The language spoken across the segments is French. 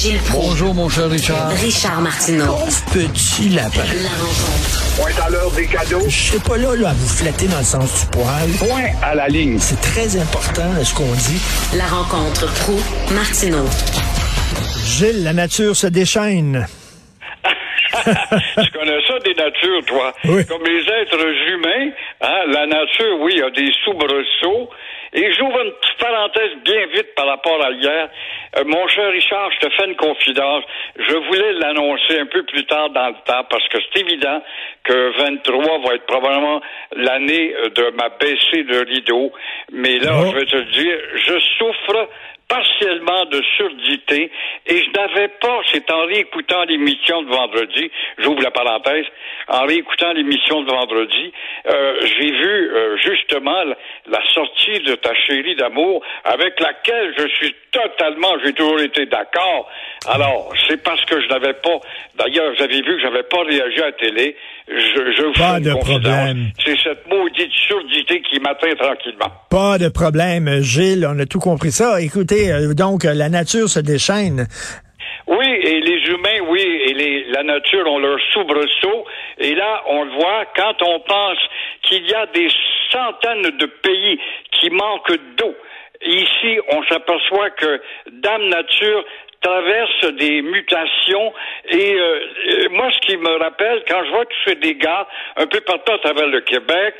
Gilles Proulx. Bonjour, mon cher Richard. Richard Martineau. Pauvre petit lapin. La rencontre. Point à l'heure des cadeaux. Je serai pas là, là, à vous flatter dans le sens du poil. Point à la ligne. C'est très important, ce qu'on dit. La rencontre pro martineau Gilles, la nature se déchaîne. tu connais ça des natures, toi. Oui. Comme les êtres humains, hein, la nature, oui, a des soubresauts. Et j'ouvre une petite parenthèse bien vite par rapport à hier. Euh, mon cher Richard, je te fais une confidence. Je voulais l'annoncer un peu plus tard dans le temps parce que c'est évident que 23 va être probablement l'année euh, de ma baissée de rideau. Mais là, Oh. je vais te le dire, je souffre partiellement de surdité et je n'avais pas, c'est en réécoutant l'émission de vendredi, j'ouvre la parenthèse, en réécoutant l'émission de vendredi, euh, j'ai vu euh, justement la, la sortie de ta chérie d'amour avec laquelle je suis totalement, j'ai toujours été d'accord. Alors, c'est parce que je n'avais pas, d'ailleurs, vous avez vu que j'avais pas réagi à la télé, je, je vous Pas de problème. C'est cette maudite surdité qui m'atteint tranquillement. Pas de problème, Gilles, on a tout compris ça. Écoutez, euh, donc, euh, la nature se déchaîne. Oui, et les humains, oui, et les, la nature ont leur soubresaut. Et là, on le voit, quand on pense qu'il y a des centaines de pays qui manquent d'eau, ici, on s'aperçoit que Dame Nature traverse des mutations et euh, moi ce qui me rappelle quand je vois tous ces dégâts un peu partout à travers le Québec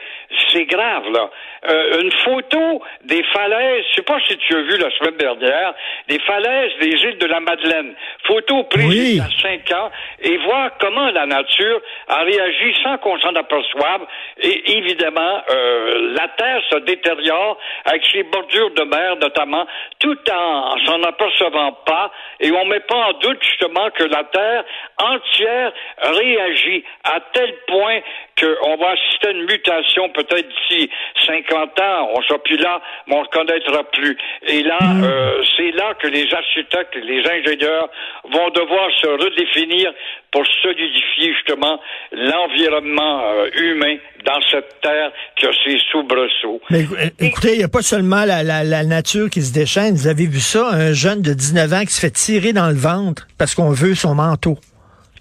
c'est grave là. Euh, une photo des falaises je sais pas si tu as vu la semaine dernière des falaises des îles de la Madeleine. Photo prise Oui. il y a cinq ans et voir comment la nature a réagi sans qu'on s'en aperçoive. Et évidemment euh, la terre se détériore avec ses bordures de mer notamment tout en, en s'en apercevant pas et on met pas en doute justement que la terre entière réagit à tel point qu'on va assister à une mutation peut-être d'ici 50 ans, on sera plus là, mais on ne connaîtra plus. Et là, euh, c'est que les architectes et les ingénieurs vont devoir se redéfinir pour solidifier justement l'environnement euh, humain dans cette terre qui a ses soubresauts. Mais écou- écoutez, il n'y a pas seulement la, la- la nature qui se déchaîne. Vous avez vu ça, un jeune de 19 ans qui se fait tirer dans le ventre parce qu'on veut son manteau.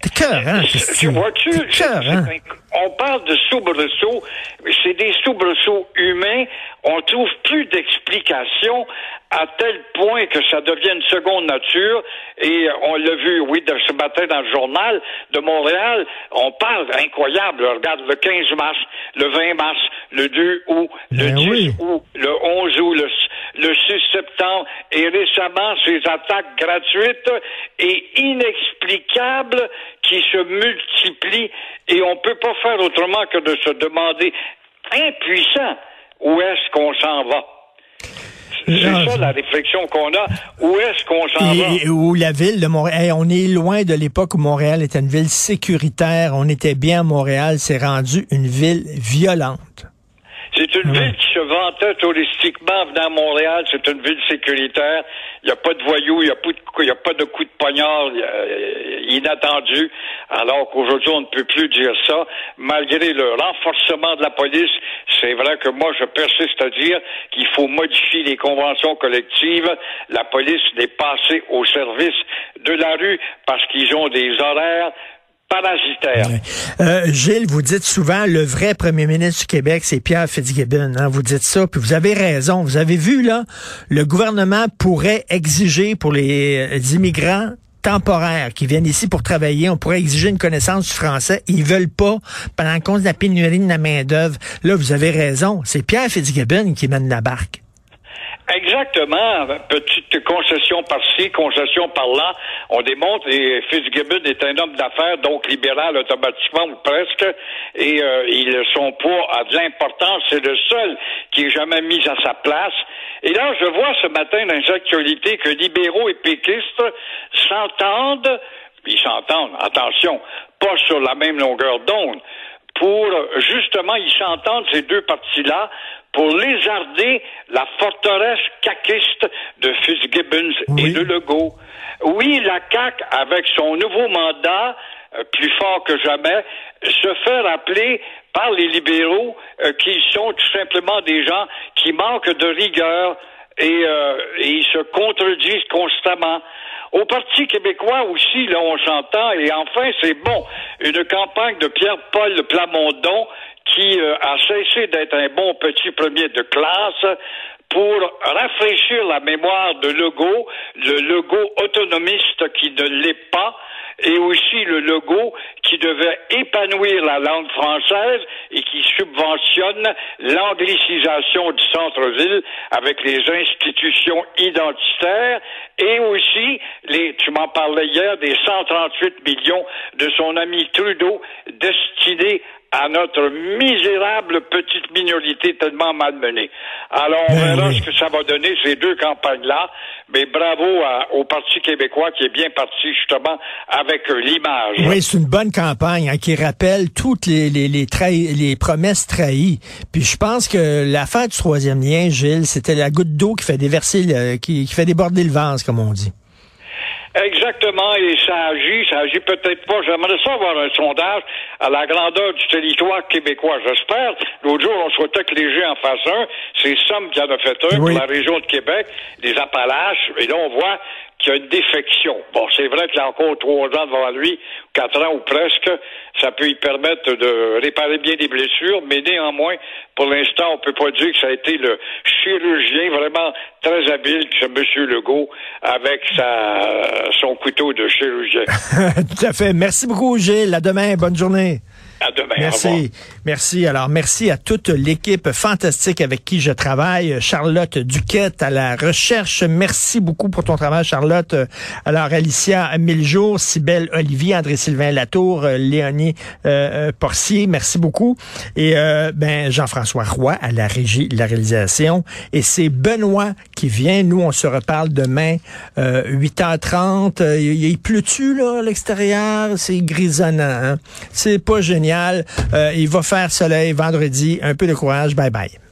T'es cœur, hein? Tu vois-tu, hein? on parle de soubresauts, mais c'est des soubresauts humains. On trouve plus d'explications à tel point que ça devient une seconde nature. Et on l'a vu, oui, de ce matin dans le journal de Montréal. On parle incroyable. Regarde, le 15 mars, le 20 mars, le 2 août, le Ben 10 oui. août, le 11 août, le, le 6 septembre, et récemment, ces attaques gratuites et inexplicables qui se multiplient, et on peut pas faire autrement que de se demander, impuissant, où est-ce qu'on s'en va? C'est ça la réflexion qu'on a. Où est-ce qu'on s'en va? Où la ville de Montréal, Hey, on est loin de l'époque où Montréal était une ville sécuritaire, on était bien à Montréal, c'est rendu une ville violente. C'est une ville qui se vantait touristiquement venant à Montréal. C'est une ville sécuritaire. Il n'y a pas de voyous, il n'y a pas de coups de poignard euh, inattendus. Alors qu'aujourd'hui, on ne peut plus dire ça. Malgré le renforcement de la police, c'est vrai que moi, je persiste à dire qu'il faut modifier les conventions collectives. La police n'est passée au service de la rue parce qu'ils ont des horaires Euh, Gilles, vous dites souvent le vrai premier ministre du Québec, c'est Pierre Fitzgibbon. Hein, vous dites ça, puis vous avez raison. Vous avez vu là, le gouvernement pourrait exiger pour les euh, immigrants temporaires qui viennent ici pour travailler, on pourrait exiger une connaissance du français. Ils veulent pas, pendant cause de la pénurie de la main d'œuvre. Là, vous avez raison. C'est Pierre Fitzgibbon qui mène la barque. Exactement. Petite concession par-ci, concession par-là. On démontre, et Fitzgibbon est un homme d'affaires, donc libéral automatiquement ou presque, et euh, il, son poids a de l'importance. C'est le seul qui est jamais mis à sa place. Et là, je vois ce matin dans les actualités que libéraux et péquistes s'entendent, ils s'entendent, attention, pas sur la même longueur d'onde, pour justement, ils s'entendent ces deux partis-là pour lézarder la forteresse caquiste de Fitzgibbons Oui. et de Legault. Oui, la CAQ, avec son nouveau mandat, euh, plus fort que jamais, se fait rappeler par les libéraux euh, qu'ils sont tout simplement des gens qui manquent de rigueur et, euh, et ils se contredisent constamment. Au Parti québécois aussi, là, on s'entend, et enfin, c'est bon, une campagne de Pierre-Paul Plamondon qui euh, a cessé d'être un bon petit premier de classe pour rafraîchir la mémoire de Legault, le Legault autonomiste qui ne l'est pas, et aussi le logo qui devait épanouir la langue française et qui subventionne l'anglicisation du centre-ville avec les institutions identitaires et aussi les, tu m'en parlais hier, des 138 millions de son ami Trudeau destinés à notre misérable petite minorité tellement malmenée. Alors, on Ben verra oui. ce que ça va donner, ces deux campagnes-là. Mais bravo à- au Parti québécois qui est bien parti justement avec euh, l'image. Oui, c'est une bonne campagne hein, qui rappelle toutes les, les, les, trahi- les promesses trahies. Puis je pense que l'affaire du troisième lien, Gilles, c'était la goutte d'eau qui fait déverser, le- qui, qui fait déborder le vase, comme on dit. Exactement, et ça agit, ça agit peut-être pas. J'aimerais ça avoir un sondage à la grandeur du territoire québécois, j'espère. L'autre jour, on souhaitait que les gens en fassent un. C'est Somme qui en a fait un Oui. pour la région de Québec, les Appalaches, et là, on voit qu'il y a une défection. Bon, c'est vrai qu'il a encore trois ans devant lui, quatre ans ou presque. Ça peut lui permettre de réparer bien des blessures, mais néanmoins, pour l'instant, on peut pas dire que ça a été le chirurgien vraiment très habile, ce monsieur Legault, avec sa, son couteau de chirurgien. Tout à fait. Merci beaucoup, Gilles. À demain. Bonne journée. À demain. Au revoir. Merci. Merci. Alors, merci à toute l'équipe fantastique avec qui je travaille. Charlotte Duquette à la recherche. Merci beaucoup pour ton travail, Charlotte. Alors, Alicia Miljour, Cybelle Olivier, André-Sylvain Latour, Léonie euh, euh, Porcier. Merci beaucoup. Et euh, ben Jean-François Roy à la régie, la réalisation. Et c'est Benoît qui vient. Nous, on se reparle demain, euh, 8h30. Euh, Il, il pleut-tu, là, à l'extérieur? C'est grisonnant, hein? C'est pas génial. Euh, il va faire soleil vendredi. Un peu de courage. Bye bye.